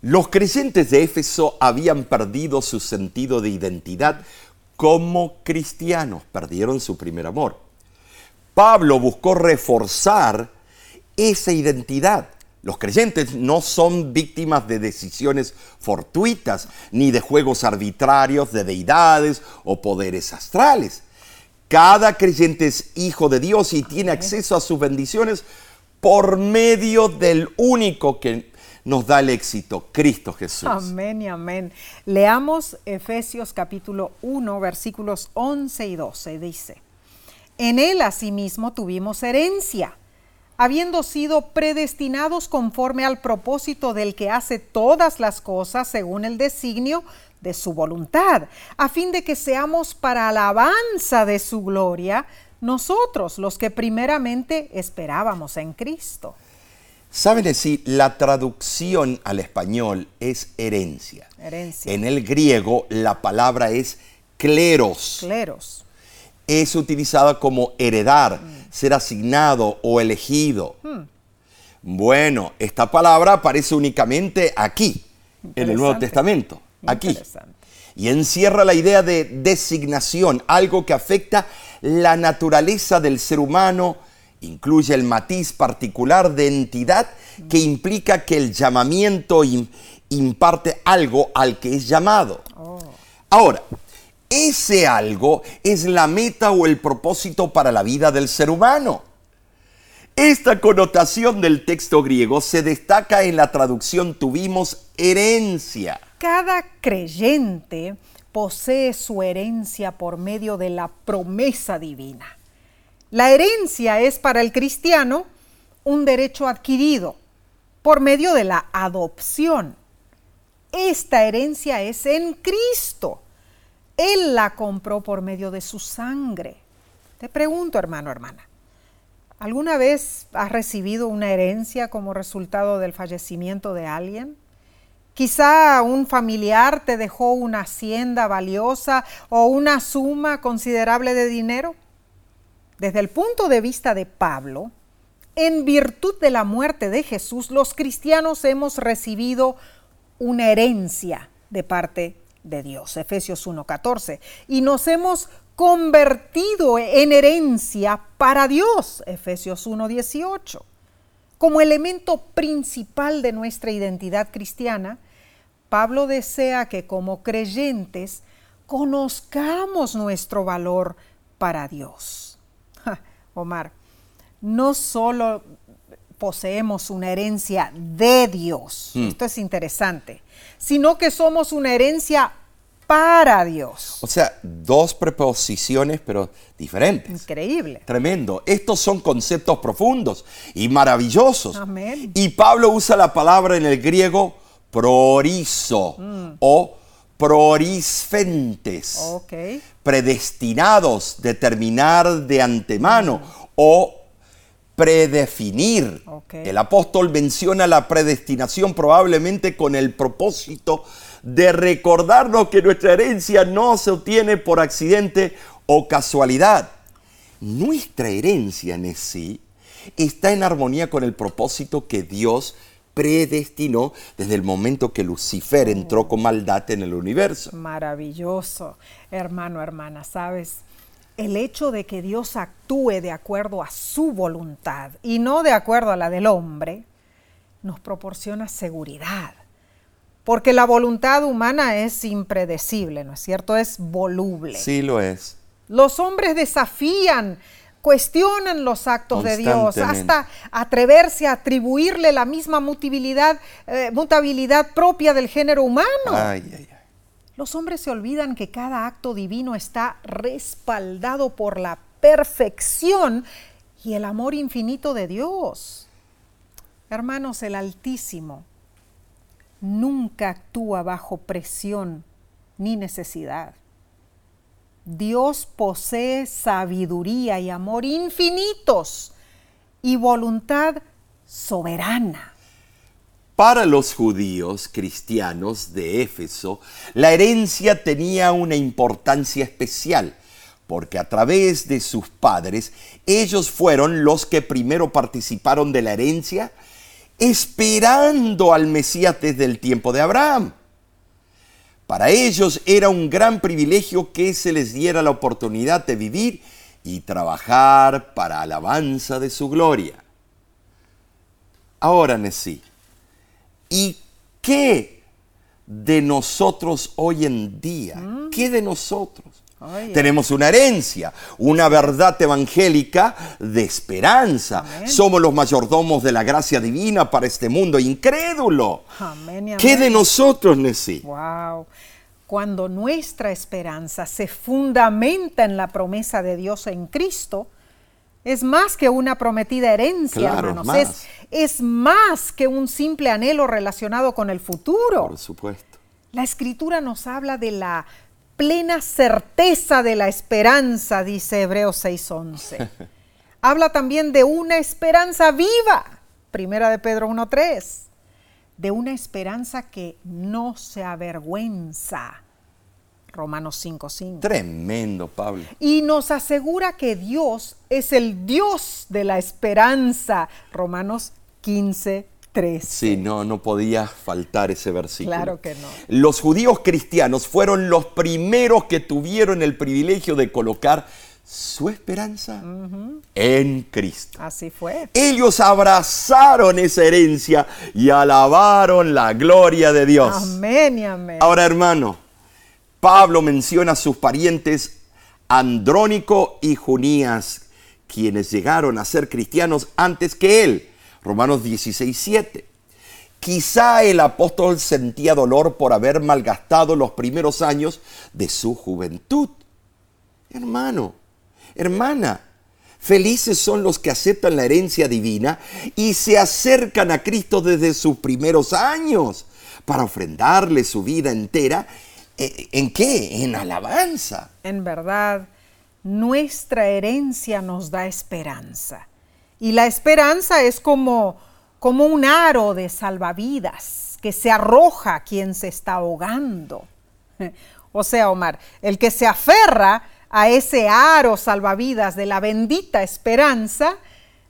Los creyentes de Éfeso habían perdido su sentido de identidad como cristianos, perdieron su primer amor. Pablo buscó reforzar esa identidad los creyentes no son víctimas de decisiones fortuitas, ni de juegos arbitrarios de deidades o poderes astrales. Cada creyente es hijo de Dios y tiene acceso a sus bendiciones por medio del único que nos da el éxito, Cristo Jesús. Amén y amén. Leamos Efesios capítulo 1, versículos 11 y 12. Dice, en él asimismo tuvimos herencia habiendo sido predestinados conforme al propósito del que hace todas las cosas según el designio de su voluntad, a fin de que seamos para alabanza de su gloria nosotros los que primeramente esperábamos en Cristo. Saben decir, la traducción al español es herencia. herencia. En el griego la palabra es cleros. Cleros. Es utilizada como heredar. Mm ser asignado o elegido. Hmm. Bueno, esta palabra aparece únicamente aquí, en el Nuevo Testamento, aquí. Y encierra la idea de designación, algo que afecta la naturaleza del ser humano, incluye el matiz particular de entidad que implica que el llamamiento imparte algo al que es llamado. Oh. Ahora, ese algo es la meta o el propósito para la vida del ser humano. Esta connotación del texto griego se destaca en la traducción tuvimos herencia. Cada creyente posee su herencia por medio de la promesa divina. La herencia es para el cristiano un derecho adquirido por medio de la adopción. Esta herencia es en Cristo. Él la compró por medio de su sangre. Te pregunto, hermano, hermana, ¿alguna vez has recibido una herencia como resultado del fallecimiento de alguien? Quizá un familiar te dejó una hacienda valiosa o una suma considerable de dinero. Desde el punto de vista de Pablo, en virtud de la muerte de Jesús, los cristianos hemos recibido una herencia de parte de Dios, Efesios 1.14, y nos hemos convertido en herencia para Dios, Efesios 1.18. Como elemento principal de nuestra identidad cristiana, Pablo desea que como creyentes conozcamos nuestro valor para Dios. Omar, no solo poseemos una herencia de Dios, Hmm. esto es interesante, sino que somos una herencia para Dios. O sea, dos preposiciones, pero diferentes. Increíble. Tremendo. Estos son conceptos profundos y maravillosos. Amén. Y Pablo usa la palabra en el griego prorizo o prorisfentes. Ok. Predestinados, determinar de antemano o predefinir. El apóstol menciona la predestinación probablemente con el propósito de recordarnos que nuestra herencia no se obtiene por accidente o casualidad. Nuestra herencia en sí está en armonía con el propósito que Dios predestinó desde el momento que Lucifer entró con maldad en el universo. Maravilloso, hermano, hermana, ¿sabes? El hecho de que Dios actúe de acuerdo a su voluntad y no de acuerdo a la del hombre, nos proporciona seguridad. Porque la voluntad humana es impredecible, ¿no es cierto? Es voluble. Sí lo es. Los hombres desafían, cuestionan los actos de Dios, hasta atreverse a atribuirle la misma mutabilidad, eh, mutabilidad propia del género humano. Ay, ay, ay. Los hombres se olvidan que cada acto divino está respaldado por la perfección y el amor infinito de Dios. Hermanos, el Altísimo nunca actúa bajo presión ni necesidad. Dios posee sabiduría y amor infinitos y voluntad soberana. Para los judíos cristianos de Éfeso, la herencia tenía una importancia especial, porque a través de sus padres, ellos fueron los que primero participaron de la herencia, esperando al Mesías desde el tiempo de Abraham. Para ellos era un gran privilegio que se les diera la oportunidad de vivir y trabajar para alabanza de su gloria. Ahora, Nesí, ¿y qué de nosotros hoy en día? ¿Qué de nosotros? Tenemos una herencia, una verdad evangélica de esperanza. Amén. Somos los mayordomos de la gracia divina para este mundo incrédulo. Amén ¿Qué de nosotros, Nesí? Wow. Cuando nuestra esperanza se fundamenta en la promesa de Dios en Cristo, es más que una prometida herencia, Claro, hermanos. más. Es, es más que un simple anhelo relacionado con el futuro. Por supuesto. La escritura nos habla de la plena certeza de la esperanza, dice Hebreos 6:11. habla también de una esperanza viva, primera de Pedro 1:3, de una esperanza que no se avergüenza, Romanos 5:5. Tremendo, Pablo. Y nos asegura que Dios es el Dios de la esperanza, Romanos 15:3. Sí, no, no podía faltar ese versículo. Claro que no. Los judíos cristianos fueron los primeros que tuvieron el privilegio de colocar su esperanza en Cristo. Así fue. Ellos abrazaron esa herencia y alabaron la gloria de Dios. Amén y amén. Ahora, hermano, Pablo menciona a sus parientes Andrónico y Junías, quienes llegaron a ser cristianos antes que él. Romanos 16, 7. Quizá el apóstol sentía dolor por haber malgastado los primeros años de su juventud. Hermano, hermana, felices son los que aceptan la herencia divina y se acercan a Cristo desde sus primeros años para ofrendarle su vida entera. Eh, ¿En qué? En alabanza. En verdad, nuestra herencia nos da esperanza. Y la esperanza es como como un aro de salvavidas que se arroja a quien se está ahogando. O sea, Omar, el que se aferra a ese aro salvavidas de la bendita esperanza,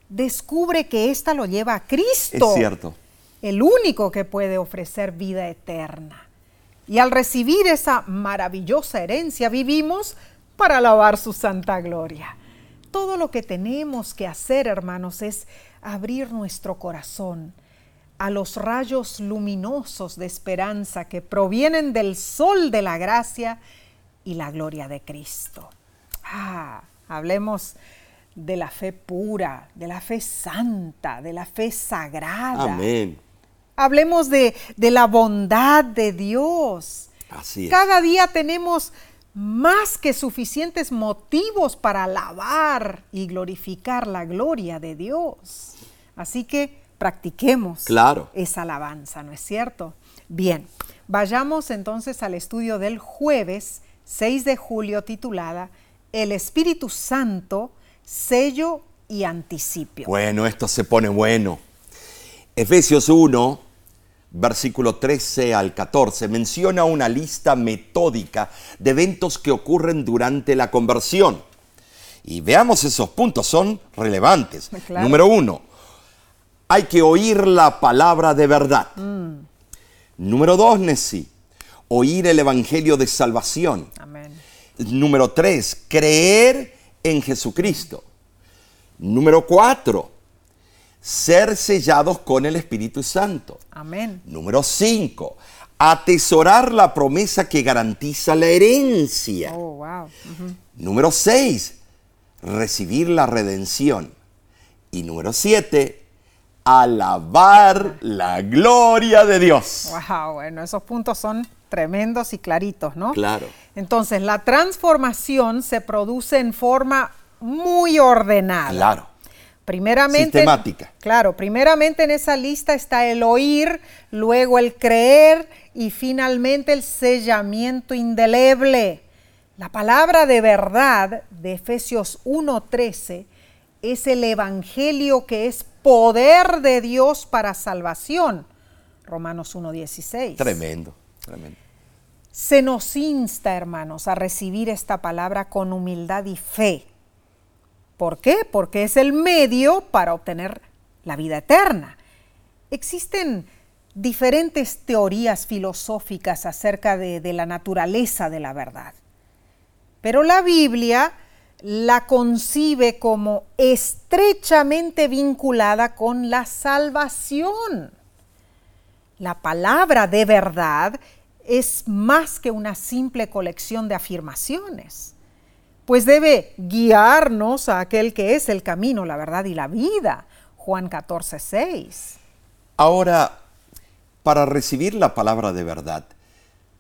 descubre que ésta lo lleva a Cristo. Es cierto. El único que puede ofrecer vida eterna. Y al recibir esa maravillosa herencia, vivimos para alabar su santa gloria. Todo lo que tenemos que hacer, hermanos, es abrir nuestro corazón a los rayos luminosos de esperanza que provienen del sol de la gracia y la gloria de Cristo. Ah, hablemos de la fe pura, de la fe santa, de la fe sagrada. Amén. Hablemos de, de la bondad de Dios. Así es. Cada día tenemos más que suficientes motivos para alabar y glorificar la gloria de Dios. Así que practiquemos claro. esa alabanza, ¿no es cierto? Bien, vayamos entonces al estudio del jueves 6 de julio titulada El Espíritu Santo, sello y anticipio. Bueno, esto se pone bueno. Efesios 1, versículo 13 al 14, menciona una lista metódica de eventos que ocurren durante la conversión. Y veamos esos puntos, son relevantes. Claro. Número uno, hay que oír la palabra de verdad. Número dos, Nessie, oír el Evangelio de salvación. Amén. Número tres, creer en Jesucristo. Número cuatro, ser sellados con el Espíritu Santo. Amén. Número 5. Atesorar la promesa que garantiza la herencia. Oh, wow. Número 6. Recibir la redención. Y número 7. Alabar la gloria de Dios. Wow, bueno, esos puntos son tremendos y claritos, ¿no? Claro. Entonces, la transformación se produce en forma muy ordenada. Claro. Primeramente, Sistemática. Claro, primeramente en esa lista está el oír, luego el creer y finalmente el sellamiento indeleble. La palabra de verdad de Efesios 1:13 es el evangelio que es poder de Dios para salvación. Romanos 1:16. Tremendo, tremendo. Se nos insta, hermanos, a recibir esta palabra con humildad y fe. ¿Por qué? Porque es el medio para obtener la vida eterna. Existen diferentes teorías filosóficas acerca de, de la naturaleza de la verdad, pero la Biblia la concibe como estrechamente vinculada con la salvación. La palabra de verdad es más que una simple colección de afirmaciones, pues debe guiarnos a aquel que es el camino, la verdad y la vida. Juan 14, 6. Ahora, para recibir la palabra de verdad,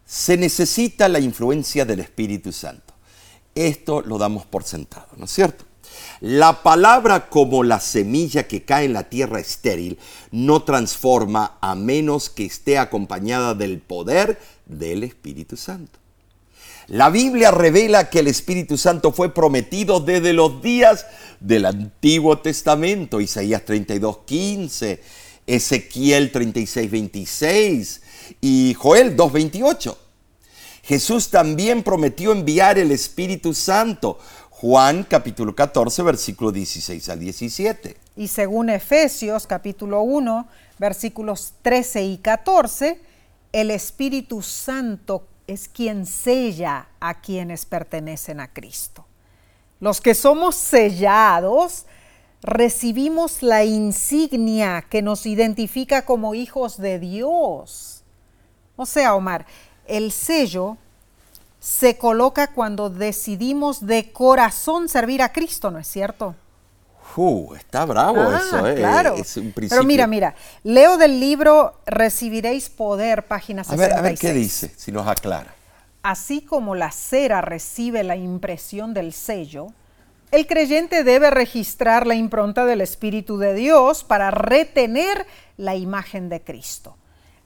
se necesita la influencia del Espíritu Santo. Esto lo damos por sentado, ¿no es cierto? La palabra como la semilla que cae en la tierra estéril no transforma a menos que esté acompañada del poder del Espíritu Santo. La Biblia revela que el Espíritu Santo fue prometido desde los días del Antiguo Testamento, Isaías 32, 15, Ezequiel 36, 26 y Joel 2, 28. Jesús también prometió enviar el Espíritu Santo, Juan capítulo 14, versículo 16 al 17. Y según Efesios capítulo 1, versículos 13 y 14, el Espíritu Santo es quien sella a quienes pertenecen a Cristo. Los que somos sellados recibimos la insignia que nos identifica como hijos de Dios. O sea, Omar, el sello se coloca cuando decidimos de corazón servir a Cristo, ¿no es cierto? Uh, está bravo Ah, eso, ¿eh? claro. Es un Pero principio. mira, mira, leo del libro Recibiréis poder, página A 66. ver, a ver qué dice, si nos aclara. Así como la cera recibe la impresión del sello, el creyente debe registrar la impronta del Espíritu de Dios para retener la imagen de Cristo.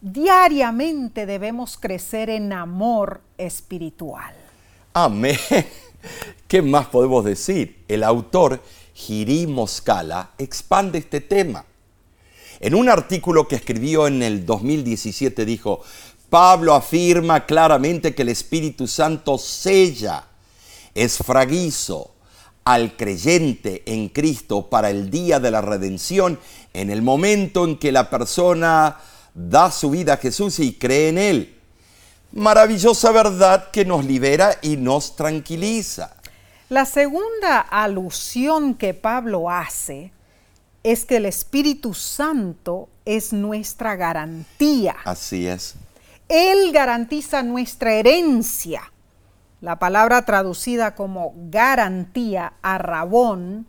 Diariamente debemos crecer en amor espiritual. Amén. ¿Qué más podemos decir? El autor Giri Moscala expande este tema. En un artículo que escribió en el 2017 dijo, Pablo afirma claramente que el Espíritu Santo sella, esfraguizo al creyente en Cristo para el día de la redención en el momento en que la persona da su vida a Jesús y cree en Él. Maravillosa verdad que nos libera y nos tranquiliza. La segunda alusión que Pablo hace es que el Espíritu Santo es nuestra garantía. Así es. Él garantiza nuestra herencia. La palabra traducida como garantía a Rabón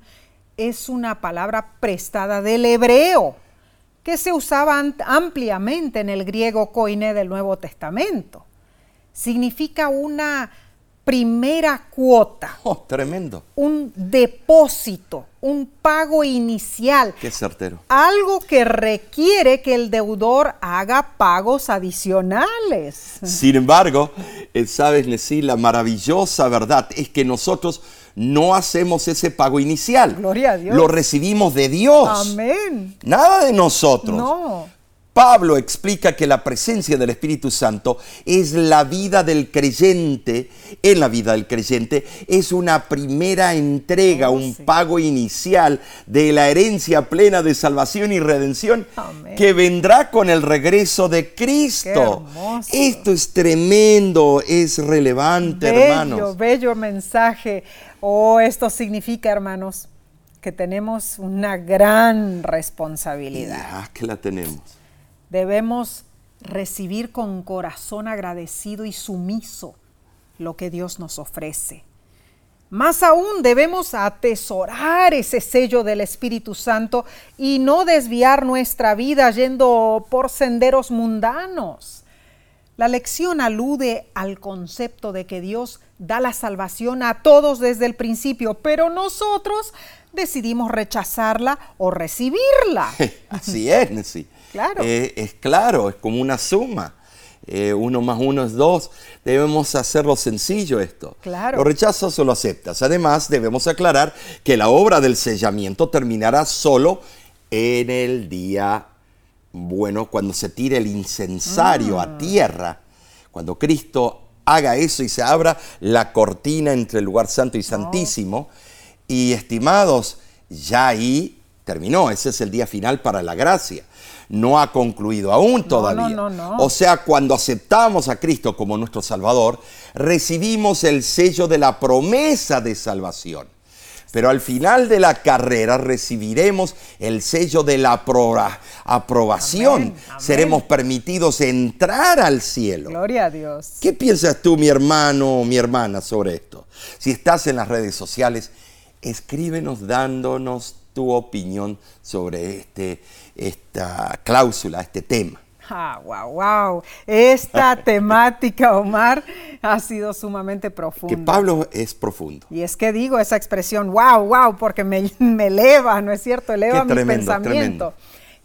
es una palabra prestada del hebreo que se usaba ampliamente en el griego koiné del Nuevo Testamento. Significa una primera cuota, Oh, tremendo. un depósito, un pago inicial, Qué certero. algo que requiere que el deudor haga pagos adicionales. Sin embargo, eh, sabes, Nesí, la maravillosa verdad es que nosotros no hacemos ese pago inicial. Gloria a Dios. Lo recibimos de Dios. Amén. Nada de nosotros. No. Pablo explica que la presencia del Espíritu Santo es la vida del creyente, en la vida del creyente, es una primera entrega, Oh, un pago inicial de la herencia plena de salvación y redención Amén. que vendrá con el regreso de Cristo. Esto es tremendo, es relevante, Bello, hermanos. bello mensaje. Oh, esto significa, hermanos, que tenemos una gran responsabilidad. Que la tenemos. Debemos recibir con corazón agradecido y sumiso lo que Dios nos ofrece. Más aún debemos atesorar ese sello del Espíritu Santo y no desviar nuestra vida yendo por senderos mundanos. La lección alude al concepto de que Dios da la salvación a todos desde el principio, pero nosotros decidimos rechazarla o recibirla. Así es, Nessie. Claro. Eh, es claro, es como una suma. Eh, uno más uno es dos. Debemos hacerlo sencillo esto. Claro. Lo rechazas o lo aceptas. Además, debemos aclarar que la obra del sellamiento terminará solo en el día, bueno, cuando se tire el incensario Mm. a tierra. Cuando Cristo haga eso y se abra la cortina entre el lugar santo y santísimo. Y estimados, ya ahí terminó. Ese es el día final para la gracia. No ha concluido aún todavía. no, no, no. O sea, cuando aceptamos a Cristo como nuestro Salvador, recibimos el sello de la promesa de salvación. Pero al final de la carrera recibiremos el sello de la aproba- aprobación. Amén, amén. Seremos permitidos entrar al cielo. Gloria a Dios. ¿Qué piensas tú, mi hermano o mi hermana, sobre esto? Si estás en las redes sociales, escríbenos dándonos tu opinión sobre este, esta cláusula, este tema. Ah, wow, wow. Esta temática, Omar, ha sido sumamente profunda. Que Pablo es profundo. Y es que digo esa expresión, wow, wow, porque me, me eleva, ¿no es cierto? Eleva Qué mi tremendo, pensamiento. tremendo.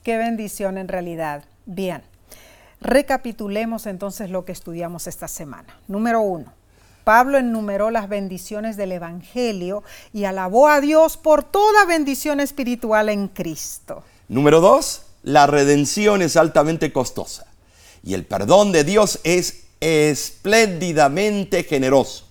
Qué bendición en realidad. Bien, recapitulemos entonces lo que estudiamos esta semana. Número uno, Pablo enumeró las bendiciones del Evangelio y alabó a Dios por toda bendición espiritual en Cristo. Número dos, la redención es altamente costosa y el perdón de Dios es espléndidamente generoso.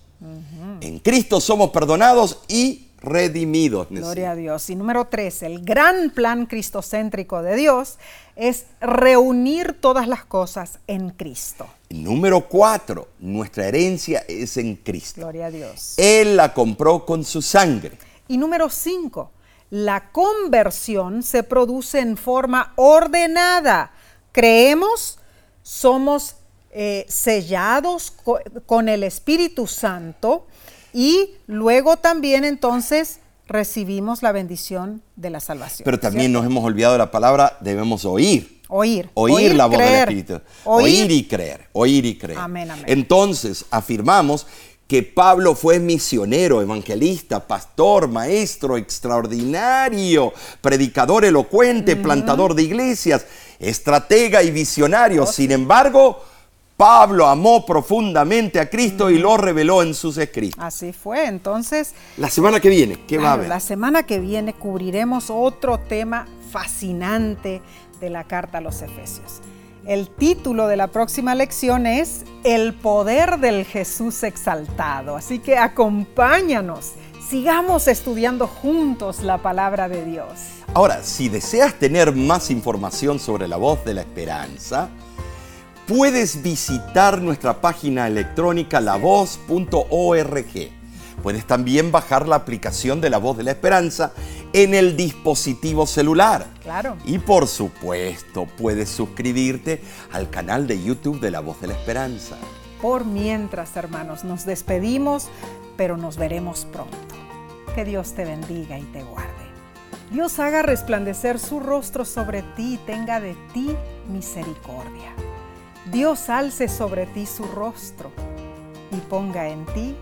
En Cristo somos perdonados y redimidos. Gloria a Dios. Y número tres, el gran plan cristocéntrico de Dios es reunir todas las cosas en Cristo. Número cuatro, nuestra herencia es en Cristo. Gloria a Dios. Él la compró con su sangre. Y número cinco, la conversión se produce en forma ordenada. Creemos, somos eh, sellados co- con el Espíritu Santo y luego también entonces recibimos la bendición de la salvación. Pero también ¿cierto? nos hemos olvidado la palabra, debemos oír. Oír. Oír, la voz del. Espíritu. Oír. Oír y creer. Oír y creer. Amén, amén. Entonces, afirmamos que Pablo fue misionero, evangelista, pastor, maestro extraordinario, predicador elocuente, plantador de iglesias, estratega y visionario. Sin embargo, Pablo amó profundamente a Cristo y lo reveló en sus escritos. Así fue. Entonces, La semana que viene, ¿qué va a haber? La semana que viene cubriremos otro tema fascinante de la carta a los Efesios. El título de la próxima lección es El poder del Jesús exaltado. Así que acompáñanos, sigamos estudiando juntos la palabra de Dios. Ahora, si deseas tener más información sobre la voz de la esperanza, puedes visitar nuestra página electrónica lavoz.org. Puedes también bajar la aplicación de la voz de la esperanza en el dispositivo celular. Claro. Y por supuesto, puedes suscribirte al canal de YouTube de la voz de la esperanza. Por mientras, hermanos, nos despedimos, pero nos veremos pronto. Que Dios te bendiga y te guarde. Dios haga resplandecer su rostro sobre ti y tenga de ti misericordia. Dios alce sobre ti su rostro y ponga en ti.